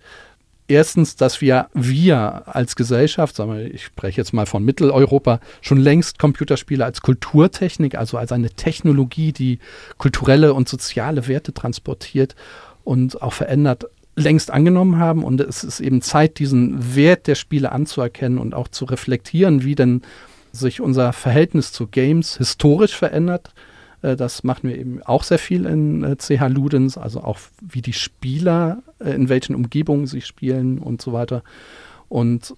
erstens, dass wir, wir als Gesellschaft, wir, ich spreche jetzt mal von Mitteleuropa, schon längst Computerspiele als Kulturtechnik, also als eine Technologie, die kulturelle und soziale Werte transportiert und auch verändert, längst angenommen haben. Und es ist eben Zeit, diesen Wert der Spiele anzuerkennen und auch zu reflektieren, wie denn sich unser Verhältnis zu Games historisch verändert das machen wir eben auch sehr viel in CH äh, Ludens, also auch wie die Spieler, äh, in welchen Umgebungen sie spielen und so weiter. Und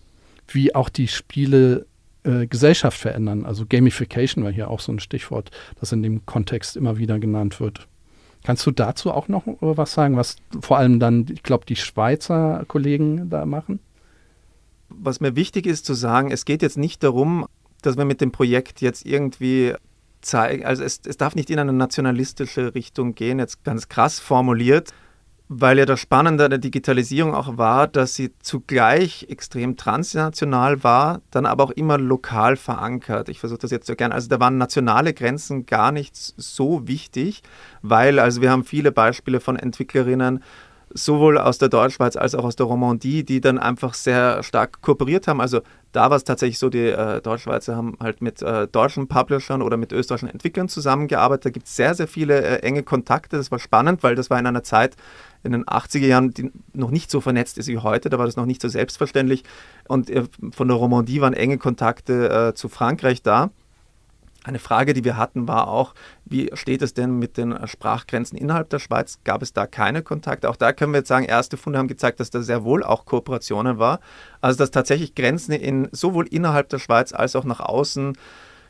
wie auch die Spiele äh, Gesellschaft verändern. Also Gamification war hier auch so ein Stichwort, das in dem Kontext immer wieder genannt wird. Kannst du dazu auch noch was sagen, was vor allem dann, ich glaube, die Schweizer Kollegen da machen? Was mir wichtig ist zu sagen, es geht jetzt nicht darum, dass wir mit dem Projekt jetzt irgendwie zeigen, also es, es darf nicht in eine nationalistische Richtung gehen, jetzt ganz krass formuliert, weil ja das Spannende an der Digitalisierung auch war, dass sie zugleich extrem transnational war, dann aber auch immer lokal verankert. Ich versuche das jetzt so gern. Also da waren nationale Grenzen gar nicht so wichtig, weil, also wir haben viele Beispiele von Entwicklerinnen, sowohl aus der Deutschschweiz als auch aus der Romandie, die dann einfach sehr stark kooperiert haben. Also da war es tatsächlich so, die äh, Deutschschweizer haben halt mit äh, deutschen Publishern oder mit österreichischen Entwicklern zusammengearbeitet. Da gibt es sehr, sehr viele äh, enge Kontakte. Das war spannend, weil das war in einer Zeit in den 80er Jahren, die noch nicht so vernetzt ist wie heute. Da war das noch nicht so selbstverständlich. Und äh, von der Romandie waren enge Kontakte äh, zu Frankreich da. Eine Frage, die wir hatten, war auch, wie steht es denn mit den Sprachgrenzen innerhalb der Schweiz? Gab es da keine Kontakte? Auch da können wir jetzt sagen, erste Funde haben gezeigt, dass da sehr wohl auch Kooperationen war. Also dass tatsächlich Grenzen in, sowohl innerhalb der Schweiz als auch nach außen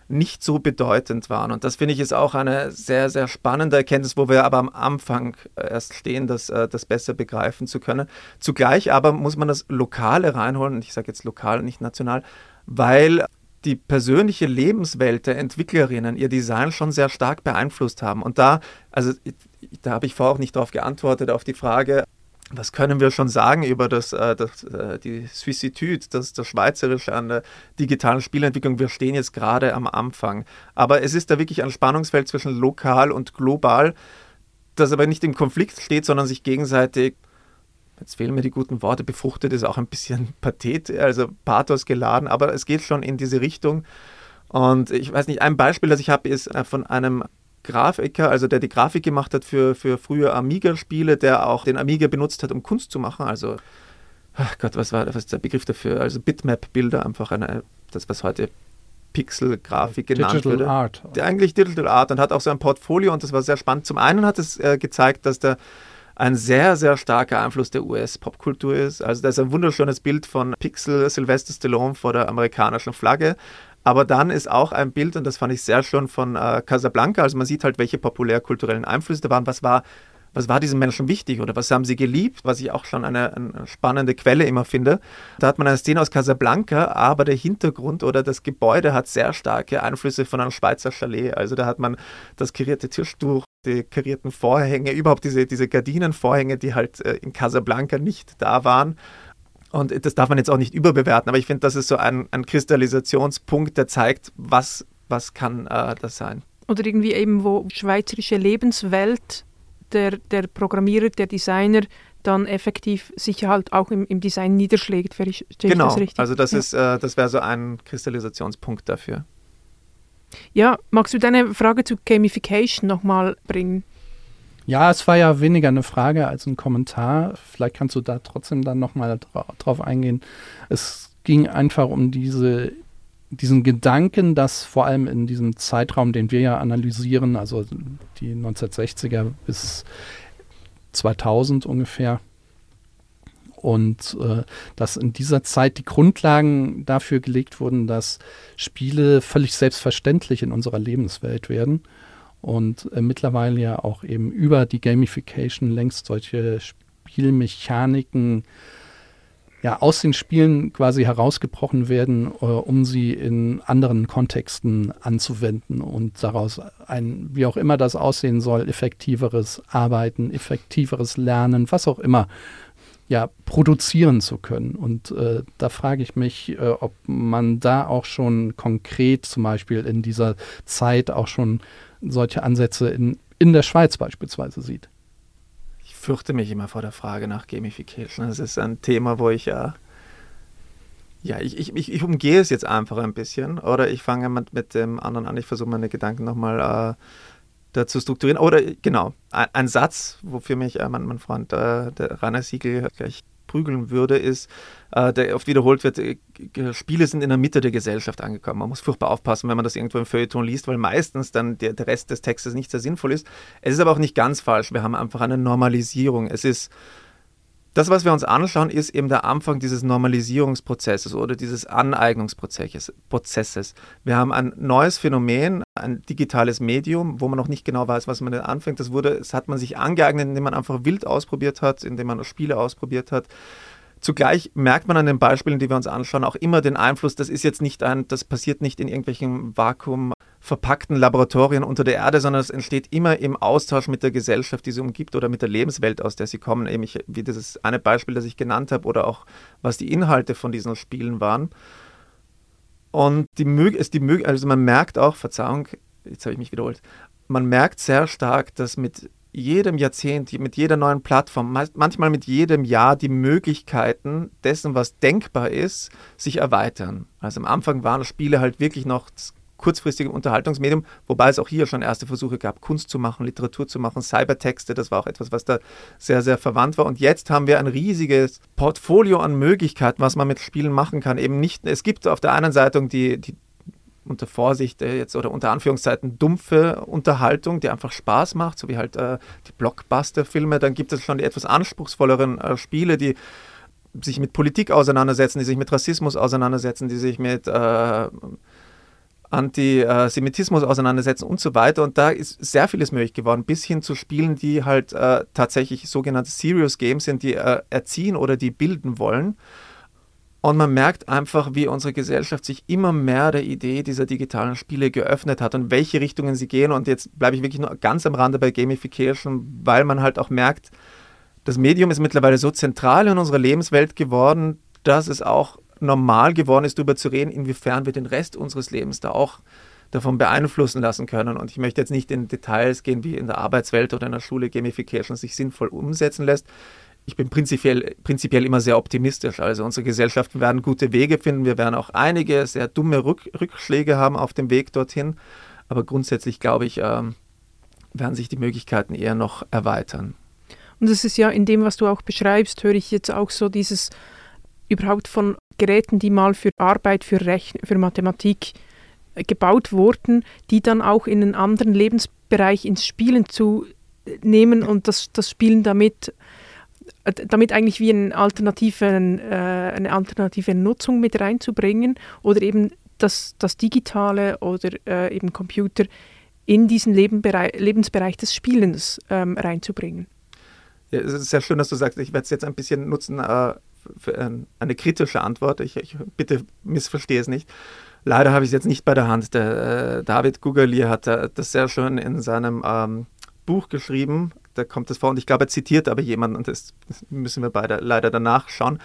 nicht so bedeutend waren. Und das finde ich ist auch eine sehr, sehr spannende Erkenntnis, wo wir aber am Anfang erst stehen, das, äh, das besser begreifen zu können. Zugleich aber muss man das Lokale reinholen, und ich sage jetzt lokal, nicht national, weil die persönliche Lebenswelt der Entwicklerinnen ihr Design schon sehr stark beeinflusst haben. Und da, also da habe ich vorher auch nicht darauf geantwortet, auf die Frage, was können wir schon sagen über das, äh, das äh, die Swissitude, das, das Schweizerische an der digitalen Spielentwicklung? Wir stehen jetzt gerade am Anfang. Aber es ist da wirklich ein Spannungsfeld zwischen lokal und global, das aber nicht im Konflikt steht, sondern sich gegenseitig jetzt fehlen mir die guten Worte, befruchtet ist auch ein bisschen Pathet, also Pathos geladen, aber es geht schon in diese Richtung. Und ich weiß nicht, ein Beispiel, das ich habe, ist äh, von einem Grafiker, also der die Grafik gemacht hat für, für frühe Amiga-Spiele, der auch den Amiga benutzt hat, um Kunst zu machen. Also, ach Gott, was war was ist der Begriff dafür? Also Bitmap-Bilder, einfach eine, das, was heute Pixel-Grafik genannt Digital würde. Art. Eigentlich Digital Art und hat auch so ein Portfolio und das war sehr spannend. Zum einen hat es äh, gezeigt, dass der ein sehr, sehr starker Einfluss der US-Popkultur ist. Also da ist ein wunderschönes Bild von Pixel Sylvester Stallone vor der amerikanischen Flagge. Aber dann ist auch ein Bild, und das fand ich sehr schön, von äh, Casablanca. Also man sieht halt, welche populärkulturellen Einflüsse da waren. Was war, was war diesen Menschen wichtig oder was haben sie geliebt? Was ich auch schon eine, eine spannende Quelle immer finde. Da hat man eine Szene aus Casablanca, aber der Hintergrund oder das Gebäude hat sehr starke Einflüsse von einem Schweizer Chalet. Also da hat man das karierte Tischtuch, die karierten Vorhänge, überhaupt diese, diese Gardinenvorhänge, die halt äh, in Casablanca nicht da waren. Und das darf man jetzt auch nicht überbewerten, aber ich finde, das ist so ein, ein Kristallisationspunkt, der zeigt, was, was kann äh, das sein. Oder irgendwie eben, wo schweizerische Lebenswelt der, der Programmierer, der Designer dann effektiv sich halt auch im, im Design niederschlägt. Verstehe genau, ich das richtig? also das, ja. ist, äh, das wäre so ein Kristallisationspunkt dafür. Ja, magst du deine Frage zu Gamification nochmal bringen? Ja, es war ja weniger eine Frage als ein Kommentar. Vielleicht kannst du da trotzdem dann nochmal dra drauf eingehen. Es ging einfach um diese, diesen Gedanken, dass vor allem in diesem Zeitraum, den wir ja analysieren, also die 1960er bis 2000 ungefähr, und äh, dass in dieser Zeit die Grundlagen dafür gelegt wurden, dass Spiele völlig selbstverständlich in unserer Lebenswelt werden und äh, mittlerweile ja auch eben über die Gamification längst solche Spielmechaniken ja aus den Spielen quasi herausgebrochen werden, äh, um sie in anderen Kontexten anzuwenden und daraus ein, wie auch immer das aussehen soll, effektiveres Arbeiten, effektiveres Lernen, was auch immer ja, produzieren zu können. Und äh, da frage ich mich, äh, ob man da auch schon konkret zum Beispiel in dieser Zeit auch schon solche Ansätze in, in der Schweiz beispielsweise sieht. Ich fürchte mich immer vor der Frage nach Gamification. Das ist ein Thema, wo ich ja. Ja, ich, ich, ich, umgehe es jetzt einfach ein bisschen oder ich fange mit, mit dem anderen an. Ich versuche meine Gedanken nochmal äh, dazu strukturieren. Oder genau, ein, ein Satz, wofür mich äh, mein, mein, Freund äh, der Rainer Siegel gleich prügeln würde, ist, äh, der oft wiederholt wird, äh, Spiele sind in der Mitte der Gesellschaft angekommen. Man muss furchtbar aufpassen, wenn man das irgendwo im Feuilleton liest, weil meistens dann der, der Rest des Textes nicht sehr sinnvoll ist. Es ist aber auch nicht ganz falsch. Wir haben einfach eine Normalisierung. Es ist das, was wir uns anschauen, ist eben der Anfang dieses Normalisierungsprozesses oder dieses Aneignungsprozesses. Wir haben ein neues Phänomen, ein digitales Medium, wo man noch nicht genau weiß, was man anfängt. Das wurde, das hat man sich angeeignet, indem man einfach wild ausprobiert hat, indem man Spiele ausprobiert hat. Zugleich merkt man an den Beispielen, die wir uns anschauen, auch immer den Einfluss, das ist jetzt nicht ein, das passiert nicht in irgendwelchen Vakuum verpackten Laboratorien unter der Erde, sondern es entsteht immer im Austausch mit der Gesellschaft, die sie umgibt oder mit der Lebenswelt, aus der sie kommen. Eben ich, wie dieses eine Beispiel, das ich genannt habe, oder auch was die Inhalte von diesen Spielen waren. Und die, die also man merkt auch, Verzeihung, jetzt habe ich mich wiederholt, man merkt sehr stark, dass mit jedem Jahrzehnt, mit jeder neuen Plattform, manchmal mit jedem Jahr die Möglichkeiten dessen, was denkbar ist, sich erweitern. Also am Anfang waren Spiele halt wirklich noch das kurzfristige Unterhaltungsmedium, wobei es auch hier schon erste Versuche gab, Kunst zu machen, Literatur zu machen, Cybertexte, das war auch etwas, was da sehr, sehr verwandt war. Und jetzt haben wir ein riesiges Portfolio an Möglichkeiten, was man mit Spielen machen kann. Eben nicht, es gibt auf der einen Seite die, die unter Vorsicht äh, jetzt oder unter Anführungszeiten dumpfe Unterhaltung, die einfach Spaß macht, so wie halt äh, die Blockbuster-Filme. Dann gibt es schon die etwas anspruchsvolleren äh, Spiele, die sich mit Politik auseinandersetzen, die sich mit Rassismus auseinandersetzen, die sich mit äh, Antisemitismus auseinandersetzen und so weiter. Und da ist sehr vieles möglich geworden, bis hin zu Spielen, die halt äh, tatsächlich sogenannte Serious Games sind, die äh, erziehen oder die bilden wollen. Und man merkt einfach, wie unsere Gesellschaft sich immer mehr der Idee dieser digitalen Spiele geöffnet hat und welche Richtungen sie gehen. Und jetzt bleibe ich wirklich nur ganz am Rande bei Gamification, weil man halt auch merkt, das Medium ist mittlerweile so zentral in unserer Lebenswelt geworden, dass es auch normal geworden ist, darüber zu reden, inwiefern wir den Rest unseres Lebens da auch davon beeinflussen lassen können. Und ich möchte jetzt nicht in Details gehen, wie in der Arbeitswelt oder in der Schule Gamification sich sinnvoll umsetzen lässt. ich bin prinzipiell, prinzipiell immer sehr optimistisch. Also unsere Gesellschaften werden gute Wege finden. Wir werden auch einige sehr dumme Rück Rückschläge haben auf dem Weg dorthin. Aber grundsätzlich glaube ich, ähm, werden sich die Möglichkeiten eher noch erweitern. Und das ist ja in dem, was du auch beschreibst, höre ich jetzt auch so dieses überhaupt von Geräten, die mal für Arbeit, für Rechn für Mathematik äh, gebaut wurden, die dann auch in einen anderen Lebensbereich ins Spielen zu nehmen und das, das Spielen damit äh, damit eigentlich wie einen alternativen, äh, eine alternative Nutzung mit reinzubringen oder eben das, das Digitale oder äh, eben Computer in diesen Lebenbereich, Lebensbereich des Spielens ähm, reinzubringen. Ja, es ist sehr schön, dass du sagst, ich werde es jetzt ein bisschen nutzen äh, äh, eine kritische Antwort. Ich, ich bitte missverstehe es nicht. Leider habe ich es jetzt nicht bei der Hand. Der, äh, David Gugalier hat das sehr schön in seinem ähm, Buch geschrieben, da kommt es vor und ich glaube, er zitiert aber jemanden und das, müssen wir beide leider danach schauen.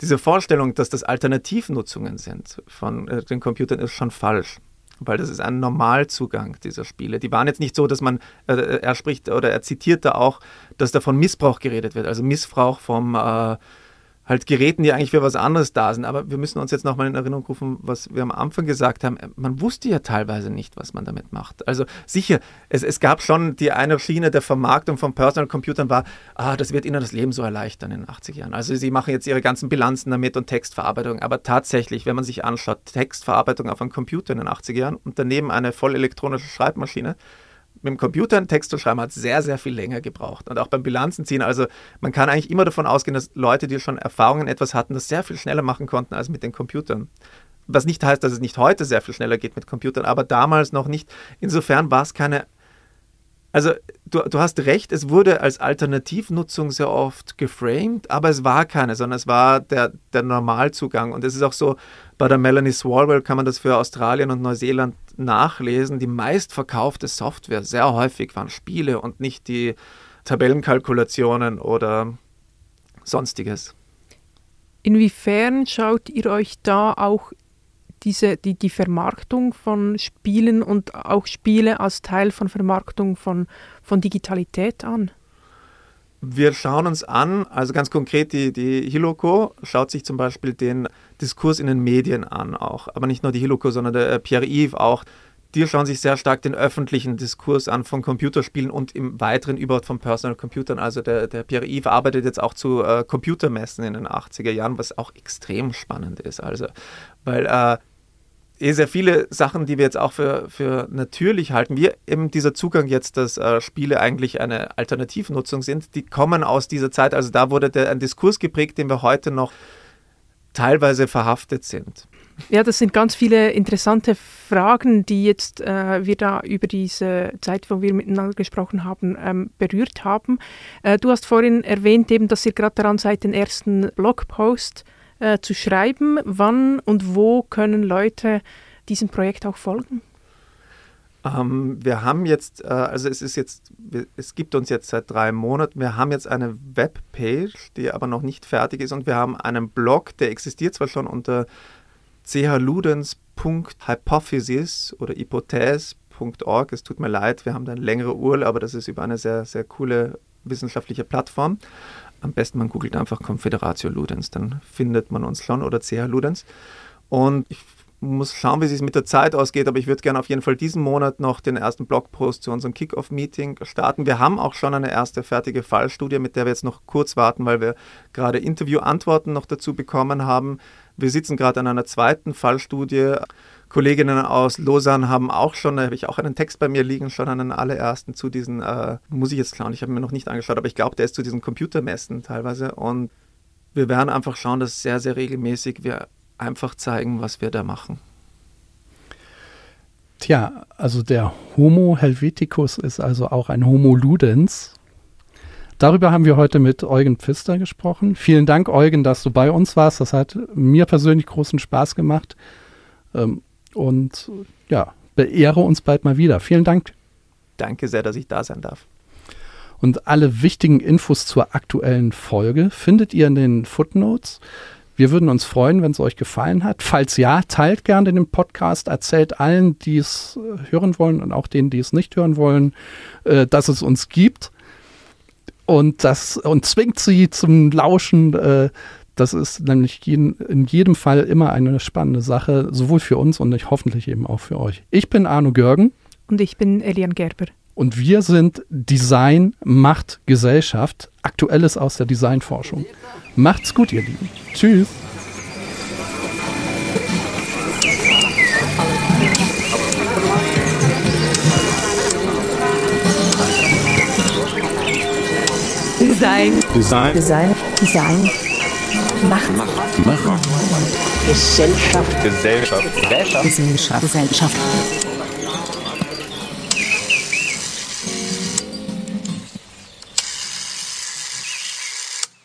Diese Vorstellung, dass das Alternativnutzungen sind von äh, den Computern, ist schon falsch. Weil das ist ein Normalzugang dieser Spiele. Die waren jetzt nicht so, dass man, äh, er spricht oder er zitiert da auch, dass da von Missbrauch geredet wird. Also Missbrauch vom äh, halt Geräten, die eigentlich für was anderes da sind. Aber wir müssen uns jetzt nochmal in Erinnerung rufen, was wir am Anfang gesagt haben. Man wusste ja teilweise nicht, was man damit macht. Also sicher, es, es gab schon die eine Schiene der Vermarktung von Personal Computern war, ah, das wird ihnen das Leben so erleichtern in den 80 Jahren. Also sie machen jetzt ihre ganzen Bilanzen damit und Textverarbeitung. Aber tatsächlich, wenn man sich anschaut, Textverarbeitung auf einem Computer in den 80er Jahren und daneben eine voll elektronische Schreibmaschine, mit dem Computer einen Text zu schreiben, hat sehr, sehr viel länger gebraucht. Und auch beim Bilanzenziehen. Also man kann eigentlich immer davon ausgehen, dass Leute, die schon Erfahrungen etwas hatten, das sehr viel schneller machen konnten als mit den Computern. Was nicht heißt, dass es nicht heute sehr viel schneller geht mit Computern, aber damals noch nicht. Insofern war es keine also du, du hast recht, es wurde als Alternativnutzung sehr oft geframed, aber es war keine, sondern es war der, der Normalzugang. Und es ist auch so, bei der Melanie Swalwell kann man das für Australien und Neuseeland nachlesen. Die meistverkaufte Software sehr häufig waren Spiele und nicht die Tabellenkalkulationen oder sonstiges. Inwiefern schaut ihr euch da auch diese, die, die Vermarktung von Spielen und auch Spiele als Teil von Vermarktung von, von Digitalität an? Wir schauen uns an, also ganz konkret die, die Hiloko schaut sich zum Beispiel den Diskurs in den Medien an auch, aber nicht nur die Hiloko, sondern der äh, Pierre-Yves auch. Die schauen sich sehr stark den öffentlichen Diskurs an von Computerspielen und im weiteren überhaupt von Personal Computern. Also der, der Pierre-Yves arbeitet jetzt auch zu äh, Computermessen in den 80er Jahren, was auch extrem spannend ist. Also, weil äh, eh sehr viele Sachen, die wir jetzt auch für, für natürlich halten, wie eben dieser Zugang jetzt, dass äh, Spiele eigentlich eine Alternativnutzung sind, die kommen aus dieser Zeit. Also da wurde der, ein Diskurs geprägt, den wir heute noch teilweise verhaftet sind. Ja, das sind ganz viele interessante Fragen, die jetzt äh, wir da über diese Zeit, wo wir miteinander gesprochen haben, ähm, berührt haben. Äh, du hast vorhin erwähnt, eben, dass ihr gerade daran seid, den ersten Blogpost äh, zu schreiben. Wann und wo können Leute diesem Projekt auch folgen? Ähm, wir haben jetzt, äh, also es ist jetzt, es gibt uns jetzt seit drei Monaten, wir haben jetzt eine Webpage, die aber noch nicht fertig ist und wir haben einen Blog, der existiert zwar schon unter chludens.hypothesis oder hypothese.org. Es tut mir leid, wir haben da eine längere URL, aber das ist über eine sehr, sehr coole wissenschaftliche Plattform. Am besten man googelt einfach Confederatio Ludens, dann findet man uns schon oder CH Ludens. Und ich muss schauen, wie es mit der Zeit ausgeht, aber ich würde gerne auf jeden Fall diesen Monat noch den ersten Blogpost zu unserem Kickoff-Meeting starten. Wir haben auch schon eine erste fertige Fallstudie, mit der wir jetzt noch kurz warten, weil wir gerade Interview-Antworten noch dazu bekommen haben. Wir sitzen gerade an einer zweiten Fallstudie. Kolleginnen aus Lausanne haben auch schon, da habe ich auch einen Text bei mir liegen, schon einen allerersten zu diesen, äh, muss ich jetzt schauen, ich habe mir noch nicht angeschaut, aber ich glaube, der ist zu diesen Computermessen teilweise. Und wir werden einfach schauen, dass sehr, sehr regelmäßig wir einfach zeigen, was wir da machen. Tja, also der Homo Helveticus ist also auch ein Homo Ludens. Darüber haben wir heute mit Eugen Pfister gesprochen. Vielen Dank, Eugen, dass du bei uns warst. Das hat mir persönlich großen Spaß gemacht. Ähm, und ja, beehre uns bald mal wieder. Vielen Dank. Danke sehr, dass ich da sein darf. Und alle wichtigen Infos zur aktuellen Folge findet ihr in den Footnotes. Wir würden uns freuen, wenn es euch gefallen hat. Falls ja, teilt gerne den Podcast, erzählt allen, die es äh, hören wollen und auch denen, die es nicht hören wollen, äh, dass es uns gibt. und das und zwingt sie zum Lauschen. Äh, das ist nämlich jeden, in jedem Fall immer eine spannende Sache, sowohl für uns und ich, hoffentlich eben auch für euch. Ich bin Arno Görgen. Und ich bin Elian Gerber. Und wir sind Design macht Gesellschaft. Aktuelles aus der Designforschung. Macht's gut, ihr Lieben. Tschüss. Design. Design. Design. Design. Macht. Macht. Gesellschaft. Gesellschaft. Gesellschaft. Gesellschaft. Gesellschaft.